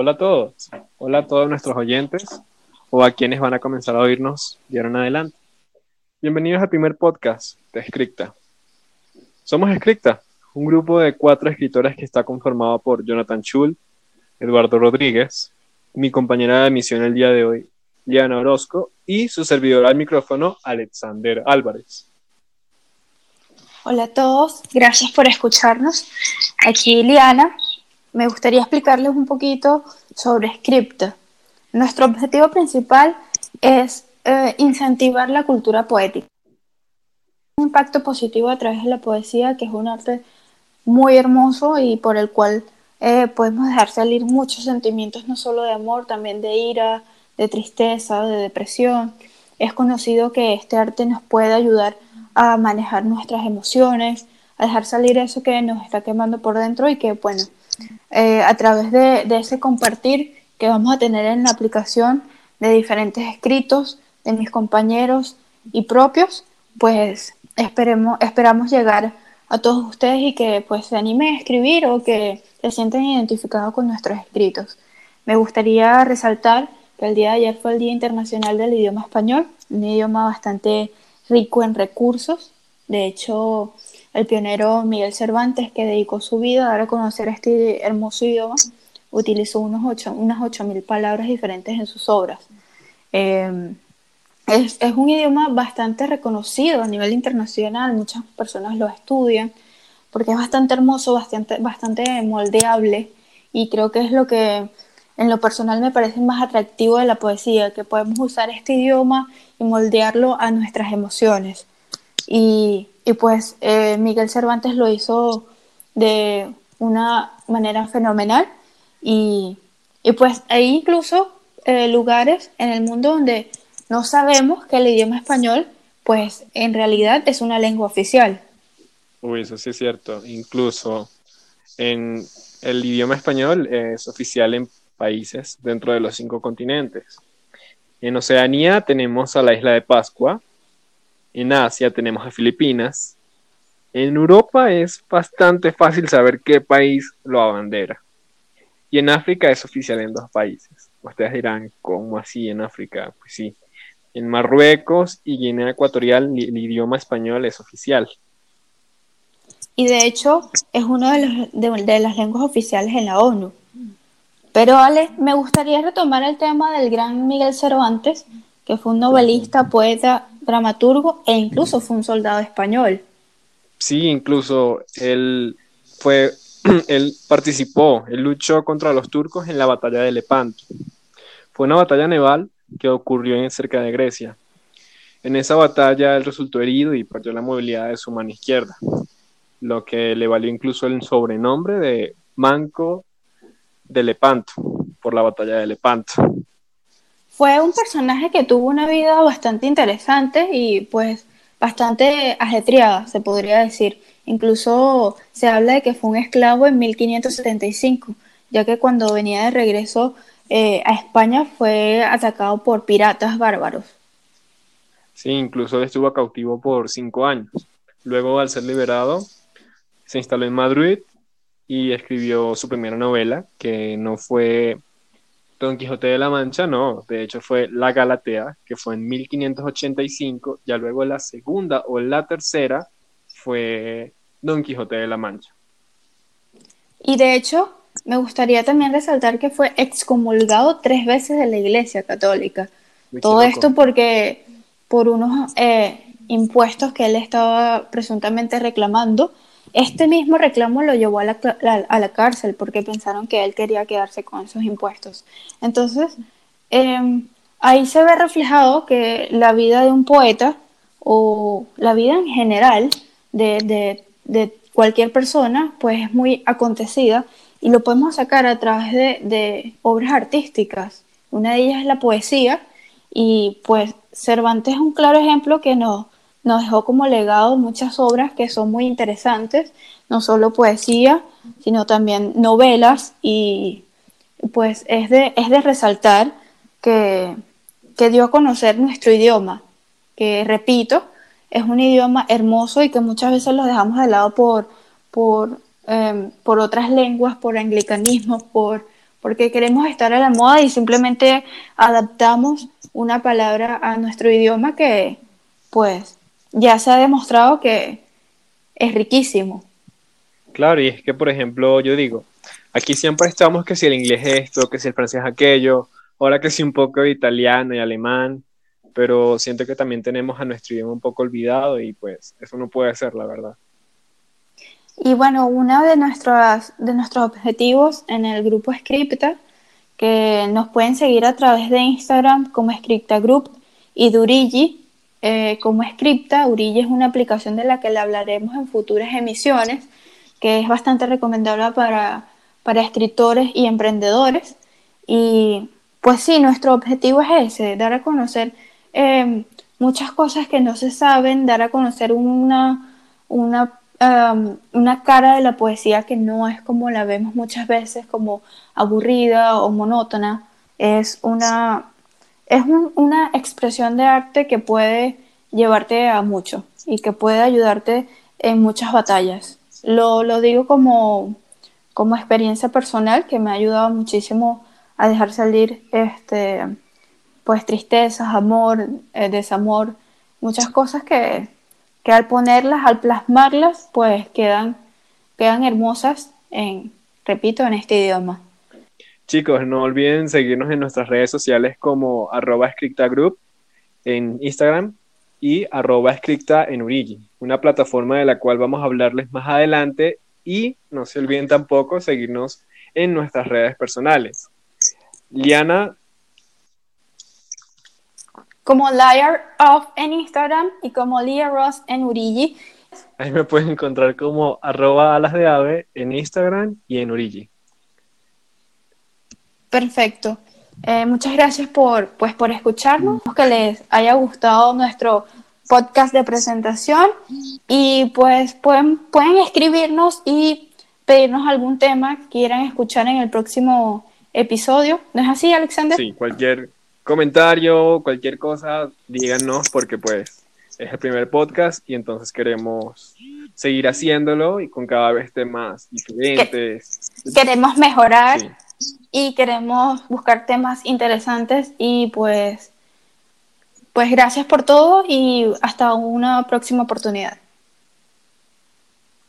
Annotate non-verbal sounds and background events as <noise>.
Hola a todos, hola a todos nuestros oyentes o a quienes van a comenzar a oírnos de ahora en adelante. Bienvenidos al primer podcast de Escrita. Somos Escrita, un grupo de cuatro escritores que está conformado por Jonathan Schul, Eduardo Rodríguez, mi compañera de emisión el día de hoy, Liana Orozco, y su servidor al micrófono, Alexander Álvarez. Hola a todos, gracias por escucharnos. Aquí Liana. Me gustaría explicarles un poquito sobre Scripta. Nuestro objetivo principal es eh, incentivar la cultura poética. Un impacto positivo a través de la poesía, que es un arte muy hermoso y por el cual eh, podemos dejar salir muchos sentimientos, no solo de amor, también de ira, de tristeza, de depresión. Es conocido que este arte nos puede ayudar a manejar nuestras emociones, a dejar salir eso que nos está quemando por dentro y que, bueno, eh, a través de, ese compartir que vamos a tener en la aplicación de diferentes escritos de mis compañeros y propios, pues esperemos, esperamos llegar a todos ustedes y que pues se animen a escribir o que se sienten identificados con nuestros escritos. Me gustaría resaltar que el día de ayer fue el Día Internacional del Idioma Español, un idioma bastante rico en recursos. De hecho, el pionero Miguel Cervantes, que dedicó su vida a dar a conocer este hermoso idioma, utilizó unos ocho, unas 8.000 palabras diferentes en sus obras. Em, es, es, un idioma bastante reconocido a nivel internacional, muchas personas lo estudian, porque es bastante hermoso, bastante, bastante moldeable, y creo que es lo que en lo personal me parece más atractivo de la poesía, que podemos usar este idioma y moldearlo a nuestras emociones. Y, y pues eh, Miguel Cervantes lo hizo de una manera fenomenal y, y pues hay incluso eh, lugares en el mundo donde no sabemos que el idioma español pues en realidad es una lengua oficial. Uy, eso sí es cierto. Incluso en el idioma español es oficial en países dentro de los cinco continentes. En Oceanía tenemos a la isla de Pascua, en Asia tenemos a Filipinas, en Europa es bastante fácil saber qué país lo abandera. Y en África es oficial en dos países. Ustedes dirán, ¿cómo así en África? Pues sí, en Marruecos y Guinea Ecuatorial el idioma español es oficial. Y de hecho es una de, de las lenguas oficiales en la ONU. Pero Ale, me gustaría retomar el tema del gran Miguel Cervantes, que fue un novelista, poeta, dramaturgo e incluso fue un soldado español. Sí, incluso él fue, <clears throat> él participó, él luchó contra los turcos en la batalla de Lepanto. Fue una batalla naval que ocurrió en cerca de Grecia. En esa batalla él resultó herido y perdió la movilidad de su mano izquierda, lo que le valió incluso el sobrenombre de Manco de Lepanto, por la batalla de Lepanto. Fue un personaje que tuvo una vida bastante interesante y pues bastante ajetreada, se podría decir. Incluso se habla de que fue un esclavo en 1575, ya que cuando venía de regreso eh, a España fue atacado por piratas bárbaros. Sí, incluso estuvo cautivo por cinco años. Luego, al ser liberado, se instaló en Madrid y escribió su primera novela, que no fue Don Quijote de la Mancha, no, de hecho fue La Galatea, que fue en 1585, ya luego la segunda o la tercera fue Don Quijote de la Mancha. Y de hecho, me gustaría también resaltar que fue excomulgado tres veces de la Iglesia Católica. Todo esto porque por unos eh, impuestos que él estaba presuntamente reclamando, este mismo reclamo lo llevó a la, cárcel porque pensaron que él quería quedarse con esos impuestos. Entonces, em, ahí se ve reflejado que la vida de un poeta o la vida en general de, cualquier persona, pues es muy acontecida y lo podemos sacar a través de, de obras artísticas. Una de ellas es la poesía y pues Cervantes es un claro ejemplo que nos nos dejó como legado muchas obras que son muy interesantes, no solo poesía, sino también novelas y pues es de, es de resaltar que, que dio a conocer nuestro idioma, que repito, es un idioma hermoso y que muchas veces lo dejamos de lado por, por, em, por otras lenguas, por anglicanismos, por, porque queremos estar a la moda y simplemente adaptamos una palabra a nuestro idioma que pues ya se ha demostrado que es riquísimo. Claro, y es que por ejemplo yo digo, aquí siempre estamos que si el inglés es esto, que si el francés es aquello, ahora que si un poco de italiano y alemán, pero siento que también tenemos a nuestro idioma un poco olvidado y pues eso no puede ser, la verdad. Y bueno, uno de nuestros, de nuestros objetivos en el grupo Scripta, que nos pueden seguir a través de Instagram como Scripta Group y Durigi eh, como Scripta. Urigi es una aplicación de la que le hablaremos en futuras emisiones, que es bastante recomendable para, para escritores y emprendedores. Y pues sí, nuestro objetivo es ese, dar a conocer eh, muchas cosas que no se saben, dar a conocer una, una una cara de la poesía que no es como la vemos muchas veces, como aburrida o monótona. Es una, es una expresión de arte que puede llevarte a mucho y que puede ayudarte en muchas batallas. Lo, lo digo como, como experiencia personal que me ha ayudado muchísimo a dejar salir este, pues tristezas, amor, eh, desamor, muchas cosas que, que al ponerlas, al plasmarlas, pues quedan, quedan hermosas en, repito, en este idioma. Chicos, no olviden seguirnos en nuestras redes sociales como arroba group en Instagram y arroba escrita en Urigi, una plataforma de la cual vamos a hablarles más adelante y no se olviden tampoco seguirnos en nuestras redes personales. Liana, como Liar Off en Instagram y como Lia Ross en Urigi. Ahí me pueden encontrar como arroba alas de ave en Instagram y en Urigi. Perfecto. Eh, muchas gracias por, pues, por escucharnos. Que les haya gustado nuestro podcast de presentación y pues pueden, pueden escribirnos y pedirnos algún tema que quieran escuchar en el próximo episodio. ¿No es así, Alexander? Sí, cualquier comentario, cualquier cosa, díganos porque pues es el primer podcast y entonces queremos seguir haciéndolo y con cada vez temas diferentes. Queremos mejorar y queremos buscar temas interesantes y pues pues gracias por todo y hasta una próxima oportunidad.